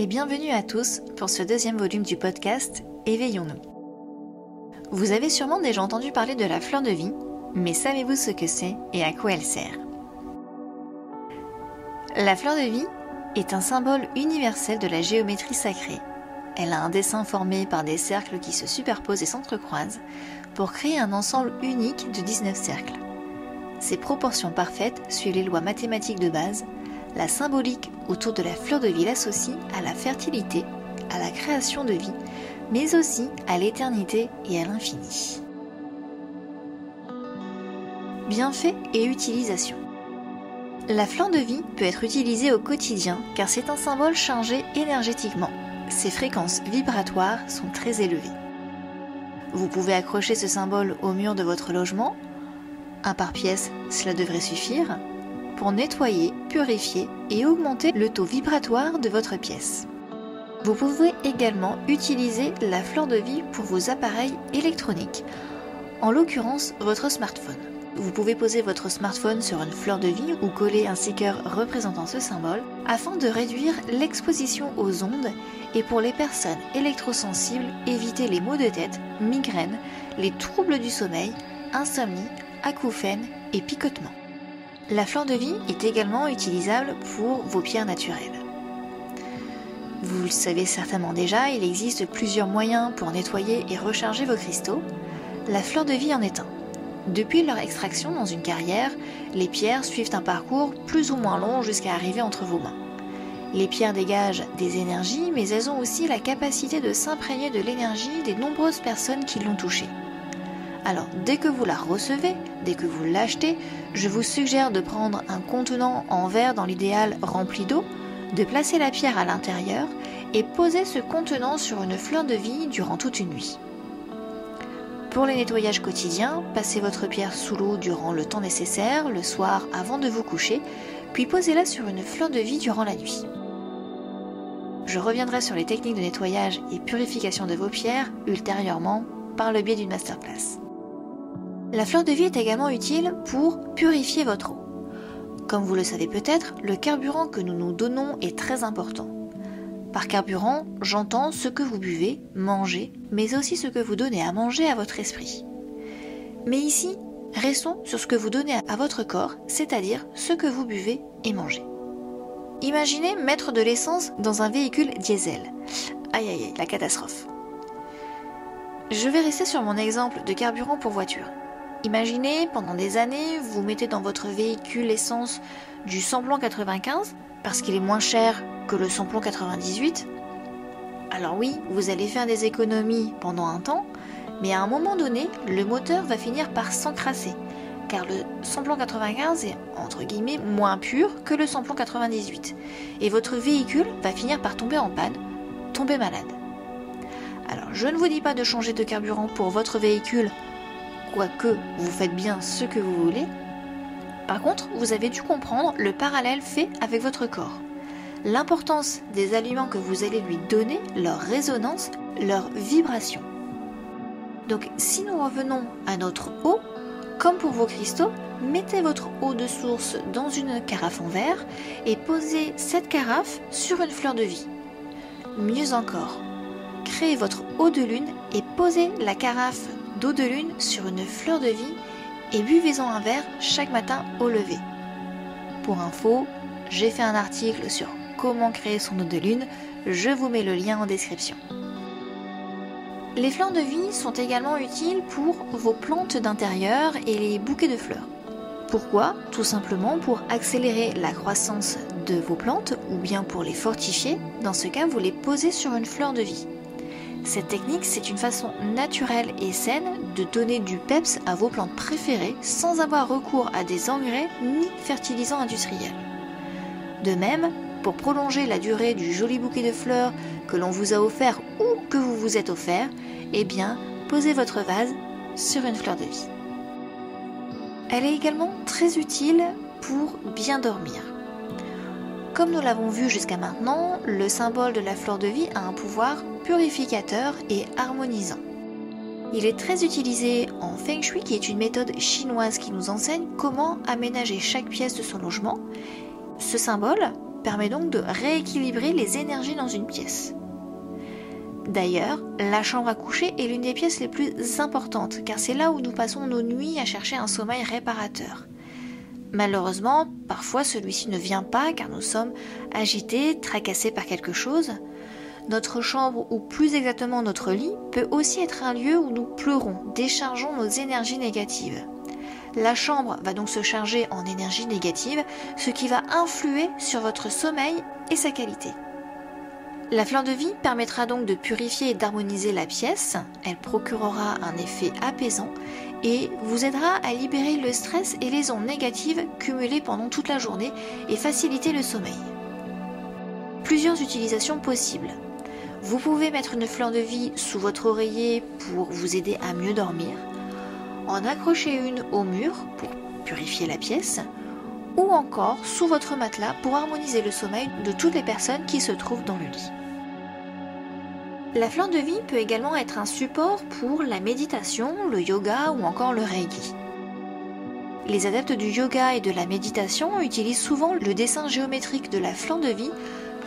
et bienvenue à tous pour ce deuxième volume du podcast Éveillons-nous. Vous avez sûrement déjà entendu parler de la fleur de vie, mais savez-vous ce que c'est et à quoi elle sert? La fleur de vie est un symbole universel de la géométrie sacrée. Elle a un dessin formé par des cercles qui se superposent et s'entrecroisent pour créer un ensemble unique de 19 cercles. Ces proportions parfaites suivent les lois mathématiques de base. La symbolique autour de la fleur de vie l'associe à la fertilité, à la création de vie, mais aussi à l'éternité et à l'infini. Bienfaits et utilisation. La fleur de vie peut être utilisée au quotidien car c'est un symbole chargé énergétiquement. Ses fréquences vibratoires sont très élevées. Vous pouvez accrocher ce symbole au mur de votre logement. Un par pièce, cela devrait suffire pour nettoyer, purifier et augmenter le taux vibratoire de votre pièce. Vous pouvez également utiliser la fleur de vie pour vos appareils électroniques, en l'occurrence votre smartphone. Vous pouvez poser votre smartphone sur une fleur de vie ou coller un sticker représentant ce symbole afin de réduire l'exposition aux ondes et pour les personnes électrosensibles éviter les maux de tête, migraines, les troubles du sommeil, insomnie, acouphènes et picotements. La fleur de vie est également utilisable pour vos pierres naturelles. Vous le savez certainement déjà, il existe plusieurs moyens pour nettoyer et recharger vos cristaux. La fleur de vie en est un. Depuis leur extraction dans une carrière, les pierres suivent un parcours plus ou moins long jusqu'à arriver entre vos mains. Les pierres dégagent des énergies, mais elles ont aussi la capacité de s'imprégner de l'énergie des nombreuses personnes qui l'ont touchée. Alors, dès que vous la recevez, dès que vous l'achetez, je vous suggère de prendre un contenant en verre dans l'idéal rempli d'eau, de placer la pierre à l'intérieur et poser ce contenant sur une fleur de vie durant toute une nuit. Pour les nettoyages quotidiens, passez votre pierre sous l'eau durant le temps nécessaire, le soir avant de vous coucher, puis posez-la sur une fleur de vie durant la nuit. Je reviendrai sur les techniques de nettoyage et purification de vos pierres ultérieurement par le biais d'une masterclass. La fleur de vie est également utile pour purifier votre eau. Comme vous le savez peut-être, le carburant que nous nous donnons est très important. Par carburant, j'entends ce que vous buvez, mangez, mais aussi ce que vous donnez à manger à votre esprit. Mais ici, restons sur ce que vous donnez à votre corps, c'est-à-dire ce que vous buvez et mangez. Imaginez mettre de l'essence dans un véhicule diesel. Aïe aïe aïe, la catastrophe. Je vais rester sur mon exemple de carburant pour voiture. Imaginez, pendant des années, vous mettez dans votre véhicule l'essence du samplon 95 parce qu'il est moins cher que le samplon 98. Alors oui, vous allez faire des économies pendant un temps, mais à un moment donné, le moteur va finir par s'encrasser, car le samplon 95 est entre guillemets moins pur que le samplon 98, et votre véhicule va finir par tomber en panne, tomber malade. Alors je ne vous dis pas de changer de carburant pour votre véhicule quoique vous faites bien ce que vous voulez. Par contre, vous avez dû comprendre le parallèle fait avec votre corps. L'importance des aliments que vous allez lui donner, leur résonance, leur vibration. Donc si nous revenons à notre eau, comme pour vos cristaux, mettez votre eau de source dans une carafe en verre et posez cette carafe sur une fleur de vie. Mieux encore, créez votre eau de lune et posez la carafe d'eau de lune sur une fleur de vie et buvez-en un verre chaque matin au lever. Pour info, j'ai fait un article sur comment créer son eau de lune, je vous mets le lien en description. Les fleurs de vie sont également utiles pour vos plantes d'intérieur et les bouquets de fleurs. Pourquoi? Tout simplement pour accélérer la croissance de vos plantes ou bien pour les fortifier. Dans ce cas, vous les posez sur une fleur de vie. Cette technique, c'est une façon naturelle et saine de donner du peps à vos plantes préférées sans avoir recours à des engrais ni fertilisants industriels. De même, pour prolonger la durée du joli bouquet de fleurs que l'on vous a offert ou que vous vous êtes offert, eh bien, posez votre vase sur une fleur de vie. Elle est également très utile pour bien dormir. Comme nous l'avons vu jusqu'à maintenant, le symbole de la fleur de vie a un pouvoir purificateur et harmonisant. Il est très utilisé en Feng Shui, qui est une méthode chinoise qui nous enseigne comment aménager chaque pièce de son logement. Ce symbole permet donc de rééquilibrer les énergies dans une pièce. D'ailleurs, la chambre à coucher est l'une des pièces les plus importantes car c'est là où nous passons nos nuits à chercher un sommeil réparateur. Malheureusement, parfois celui-ci ne vient pas car nous sommes agités, tracassés par quelque chose. Notre chambre, ou plus exactement notre lit, peut aussi être un lieu où nous pleurons, déchargeons nos énergies négatives. La chambre va donc se charger en énergie négative, ce qui va influer sur votre sommeil et sa qualité. La fleur de vie permettra donc de purifier et d'harmoniser la pièce, elle procurera un effet apaisant et vous aidera à libérer le stress et les ondes négatives cumulées pendant toute la journée et faciliter le sommeil. Plusieurs utilisations possibles. Vous pouvez mettre une fleur de vie sous votre oreiller pour vous aider à mieux dormir, en accrocher une au mur pour purifier la pièce, ou encore sous votre matelas pour harmoniser le sommeil de toutes les personnes qui se trouvent dans le lit. La fleur de vie peut également être un support pour la méditation, le yoga ou encore le reiki. Les adeptes du yoga et de la méditation utilisent souvent le dessin géométrique de la fleur de vie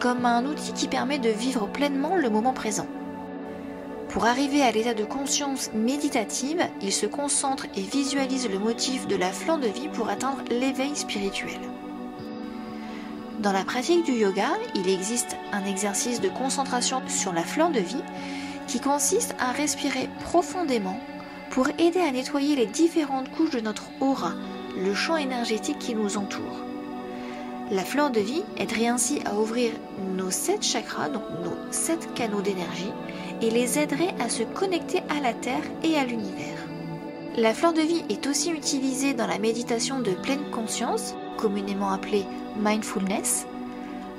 comme un outil qui permet de vivre pleinement le moment présent. Pour arriver à l'état de conscience méditative, ils se concentrent et visualisent le motif de la fleur de vie pour atteindre l'éveil spirituel. Dans la pratique du yoga, il existe un exercice de concentration sur la fleur de vie qui consiste à respirer profondément pour aider à nettoyer les différentes couches de notre aura, le champ énergétique qui nous entoure. La fleur de vie aiderait ainsi à ouvrir nos sept chakras, donc nos sept canaux d'énergie, et les aiderait à se connecter à la Terre et à l'univers. La fleur de vie est aussi utilisée dans la méditation de pleine conscience, communément appelée mindfulness.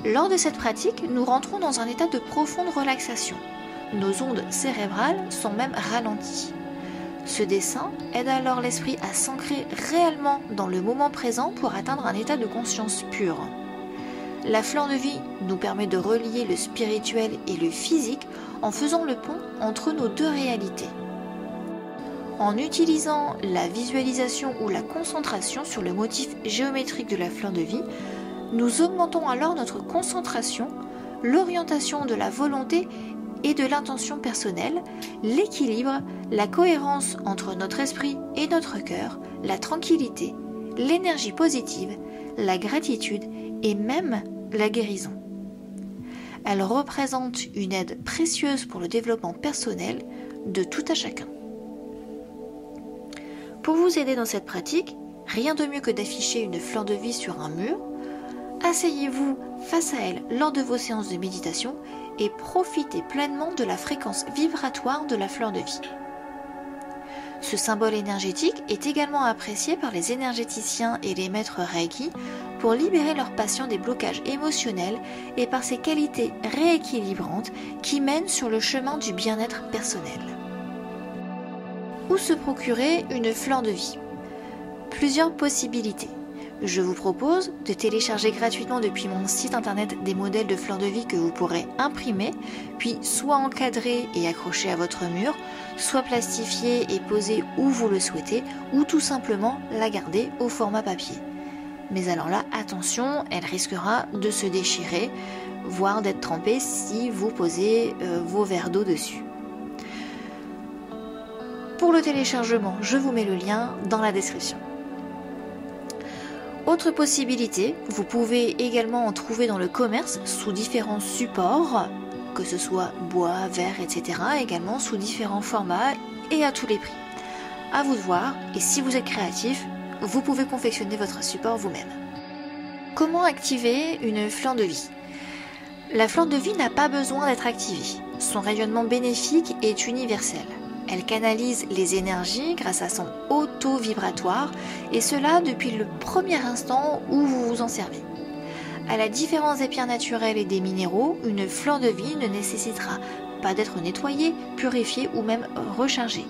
Lors de cette pratique, nous rentrons dans un état de profonde relaxation. Nos ondes cérébrales sont même ralenties. Ce dessin aide alors l'esprit à s'ancrer réellement dans le moment présent pour atteindre un état de conscience pure. La fleur de vie nous permet de relier le spirituel et le physique en faisant le pont entre nos deux réalités. En utilisant la visualisation ou la concentration sur le motif géométrique de la fleur de vie, nous augmentons alors notre concentration, l'orientation de la volonté et de l'intention personnelle, l'équilibre, la cohérence entre notre esprit et notre cœur, la tranquillité, l'énergie positive, la gratitude et même la guérison. Elle représente une aide précieuse pour le développement personnel de tout à chacun. Pour vous aider dans cette pratique, rien de mieux que d'afficher une fleur de vie sur un mur Asseyez-vous face à elle lors de vos séances de méditation et profitez pleinement de la fréquence vibratoire de la fleur de vie. Ce symbole énergétique est également apprécié par les énergéticiens et les maîtres Reiki pour libérer leurs patients des blocages émotionnels et par ses qualités rééquilibrantes qui mènent sur le chemin du bien-être personnel. Où se procurer une fleur de vie Plusieurs possibilités je vous propose de télécharger gratuitement depuis mon site internet des modèles de fleurs de vie que vous pourrez imprimer, puis soit encadrer et accrocher à votre mur, soit plastifier et poser où vous le souhaitez, ou tout simplement la garder au format papier. Mais alors là, attention, elle risquera de se déchirer, voire d'être trempée si vous posez euh, vos verres d'eau dessus. Pour le téléchargement, je vous mets le lien dans la description. Autre possibilité, vous pouvez également en trouver dans le commerce sous différents supports, que ce soit bois, verre, etc. également sous différents formats et à tous les prix. À vous de voir, et si vous êtes créatif, vous pouvez confectionner votre support vous-même. Comment activer une flamme de vie? La flamme de vie n'a pas besoin d'être activée. Son rayonnement bénéfique est universel. Elle canalise les énergies grâce à son auto-vibratoire et cela depuis le premier instant où vous vous en servez. À la différence des pierres naturelles et des minéraux, une fleur de vie ne nécessitera pas d'être nettoyée, purifiée ou même rechargée.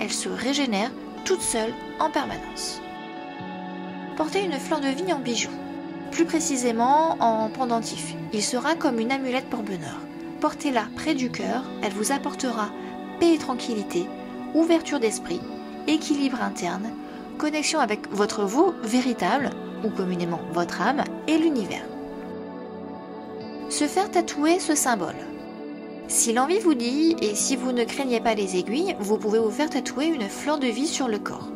Elle se régénère toute seule en permanence. Portez une fleur de vie en bijou, plus précisément en pendentif. Il sera comme une amulette pour bonheur. Portez-la près du cœur, elle vous apportera paix et tranquillité, ouverture d'esprit, équilibre interne, connexion avec votre vous véritable, ou communément votre âme, et l'univers. se faire tatouer ce symbole. Si l'envie vous dit, et si vous ne craignez pas les aiguilles, vous pouvez vous faire tatouer une fleur de vie sur le corps.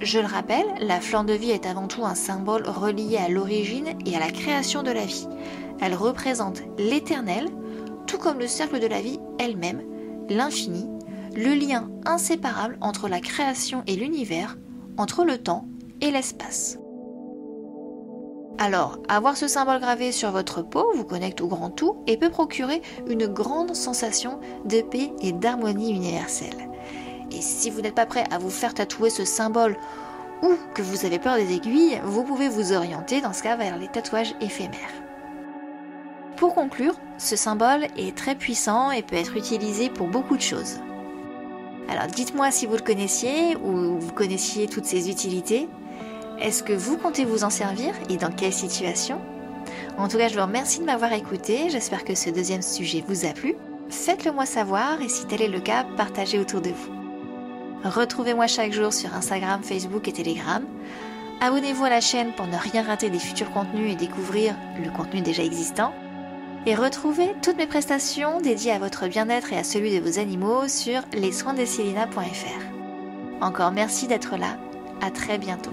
Je le rappelle, la fleur de vie est avant tout un symbole relié à l'origine et à la création de la vie. Elle représente l'éternel, tout comme le cercle de la vie elle-même, l'infini, le lien inséparable entre la création et l'univers, entre le temps et l'espace. Alors, avoir ce symbole gravé sur votre peau vous connecte au grand tout et peut procurer une grande sensation de paix et d'harmonie universelle. Et si vous n'êtes pas prêt à vous faire tatouer ce symbole ou que vous avez peur des aiguilles, vous pouvez vous orienter dans ce cas vers les tatouages éphémères. Pour conclure, ce symbole est très puissant et peut être utilisé pour beaucoup de choses. Alors dites-moi si vous le connaissiez ou vous connaissiez toutes ces utilités. Est-ce que vous comptez vous en servir et dans quelle situation? En tout cas, je vous remercie de m'avoir écouté. J'espère que ce deuxième sujet vous a plu. Faites-le moi savoir et si tel est le cas, partagez autour de vous. Retrouvez-moi chaque jour sur Instagram, Facebook et Telegram. Abonnez-vous à la chaîne pour ne rien rater des futurs contenus et découvrir le contenu déjà existant. Et retrouvez toutes mes prestations dédiées à votre bien-être et à celui de vos animaux sur lessoinsdecelina.fr. Encore merci d'être là. À très bientôt.